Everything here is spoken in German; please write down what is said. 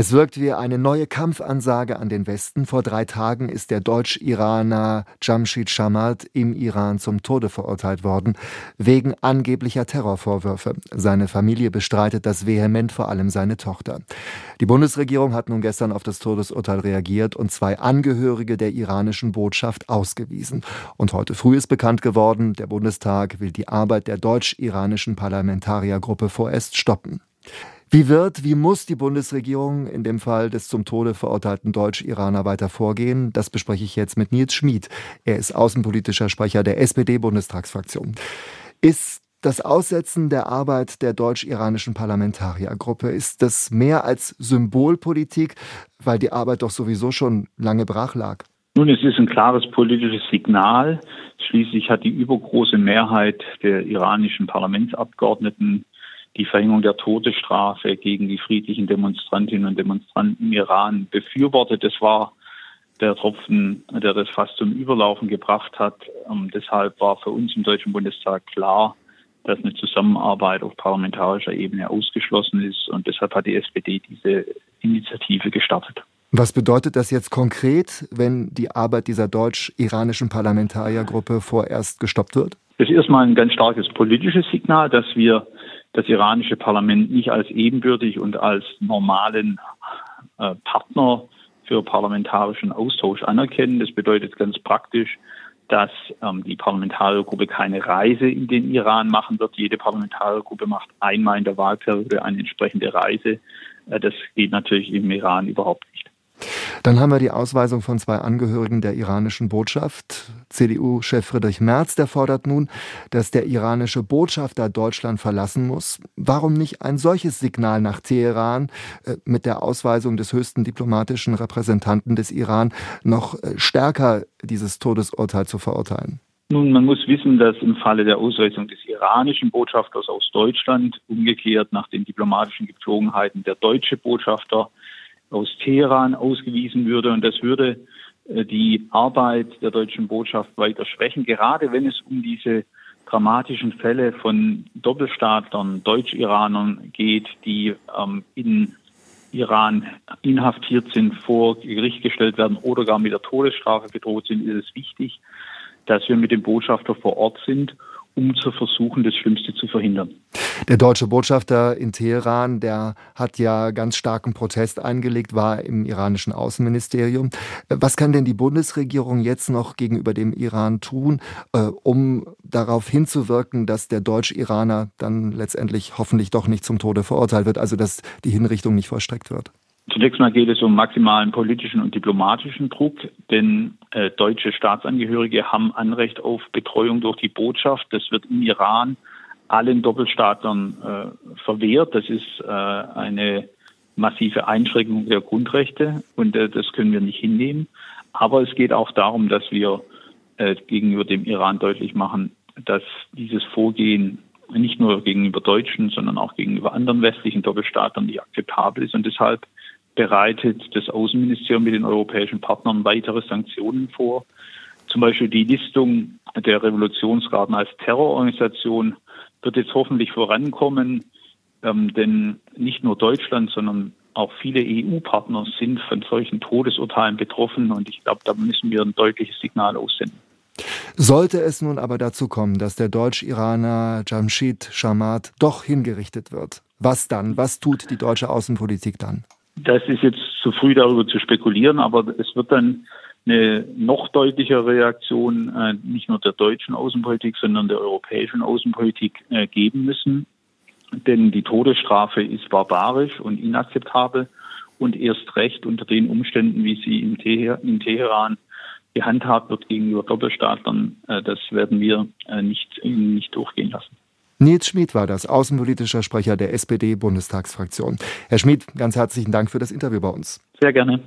Es wirkt wie eine neue Kampfansage an den Westen. Vor drei Tagen ist der Deutsch-Iraner Jamshid Shamat im Iran zum Tode verurteilt worden, wegen angeblicher Terrorvorwürfe. Seine Familie bestreitet das vehement, vor allem seine Tochter. Die Bundesregierung hat nun gestern auf das Todesurteil reagiert und zwei Angehörige der iranischen Botschaft ausgewiesen. Und heute früh ist bekannt geworden, der Bundestag will die Arbeit der deutsch-iranischen Parlamentariergruppe vorerst stoppen. Wie wird, wie muss die Bundesregierung in dem Fall des zum Tode verurteilten Deutsch-Iraner weiter vorgehen? Das bespreche ich jetzt mit Nils Schmid. Er ist außenpolitischer Sprecher der SPD-Bundestagsfraktion. Ist das Aussetzen der Arbeit der deutsch-iranischen Parlamentariergruppe, ist das mehr als Symbolpolitik, weil die Arbeit doch sowieso schon lange brach lag? Nun, es ist ein klares politisches Signal. Schließlich hat die übergroße Mehrheit der iranischen Parlamentsabgeordneten die Verhängung der Todesstrafe gegen die friedlichen Demonstrantinnen und Demonstranten im Iran befürwortet. Das war der Tropfen, der das fast zum Überlaufen gebracht hat. Und ähm, deshalb war für uns im Deutschen Bundestag klar, dass eine Zusammenarbeit auf parlamentarischer Ebene ausgeschlossen ist. Und deshalb hat die SPD diese Initiative gestartet. Was bedeutet das jetzt konkret, wenn die Arbeit dieser deutsch-iranischen Parlamentariergruppe vorerst gestoppt wird? Das ist erstmal ein ganz starkes politisches Signal, dass wir das iranische Parlament nicht als ebenbürtig und als normalen äh, Partner für parlamentarischen Austausch anerkennen. Das bedeutet ganz praktisch, dass ähm, die Parlamentariergruppe keine Reise in den Iran machen wird. Jede Parlamentariergruppe macht einmal in der Wahlperiode eine entsprechende Reise. Äh, das geht natürlich im Iran überhaupt nicht. Dann haben wir die Ausweisung von zwei Angehörigen der iranischen Botschaft. CDU-Chef Friedrich Merz, der fordert nun, dass der iranische Botschafter Deutschland verlassen muss. Warum nicht ein solches Signal nach Teheran äh, mit der Ausweisung des höchsten diplomatischen Repräsentanten des Iran noch äh, stärker dieses Todesurteil zu verurteilen? Nun, man muss wissen, dass im Falle der Ausweisung des iranischen Botschafters aus Deutschland umgekehrt nach den diplomatischen Gepflogenheiten der deutsche Botschafter aus Teheran ausgewiesen würde. Und das würde die Arbeit der deutschen Botschaft weiter schwächen, gerade wenn es um diese dramatischen Fälle von Doppelstaatlern, Deutsch-Iranern geht, die ähm, in Iran inhaftiert sind, vor Gericht gestellt werden oder gar mit der Todesstrafe bedroht sind, ist es wichtig, dass wir mit dem Botschafter vor Ort sind um zu versuchen, das Schlimmste zu verhindern. Der deutsche Botschafter in Teheran, der hat ja ganz starken Protest eingelegt, war im iranischen Außenministerium. Was kann denn die Bundesregierung jetzt noch gegenüber dem Iran tun, äh, um darauf hinzuwirken, dass der Deutsch-Iraner dann letztendlich hoffentlich doch nicht zum Tode verurteilt wird, also dass die Hinrichtung nicht vollstreckt wird? Zunächst mal geht es um maximalen politischen und diplomatischen Druck, denn äh, deutsche Staatsangehörige haben Anrecht auf Betreuung durch die Botschaft. Das wird im Iran allen Doppelstaatlern äh, verwehrt. Das ist äh, eine massive Einschränkung der Grundrechte und äh, das können wir nicht hinnehmen. Aber es geht auch darum, dass wir äh, gegenüber dem Iran deutlich machen, dass dieses Vorgehen nicht nur gegenüber Deutschen, sondern auch gegenüber anderen westlichen Doppelstaatlern nicht akzeptabel ist. Und deshalb bereitet das Außenministerium mit den europäischen Partnern weitere Sanktionen vor. Zum Beispiel die Listung der Revolutionsgarden als Terrororganisation wird jetzt hoffentlich vorankommen, ähm, denn nicht nur Deutschland, sondern auch viele EU-Partner sind von solchen Todesurteilen betroffen und ich glaube, da müssen wir ein deutliches Signal aussenden. Sollte es nun aber dazu kommen, dass der Deutsch-Iraner Jamshid Shamat doch hingerichtet wird, was dann? Was tut die deutsche Außenpolitik dann? Das ist jetzt zu früh darüber zu spekulieren, aber es wird dann eine noch deutlichere Reaktion äh, nicht nur der deutschen Außenpolitik, sondern der europäischen Außenpolitik äh, geben müssen. Denn die Todesstrafe ist barbarisch und inakzeptabel und erst recht unter den Umständen, wie sie in, Teher in Teheran gehandhabt wird gegenüber Doppelstaatlern, äh, das werden wir äh, nicht, nicht durchgehen lassen. Nils Schmid war das, außenpolitischer Sprecher der SPD-Bundestagsfraktion. Herr Schmid, ganz herzlichen Dank für das Interview bei uns. Sehr gerne.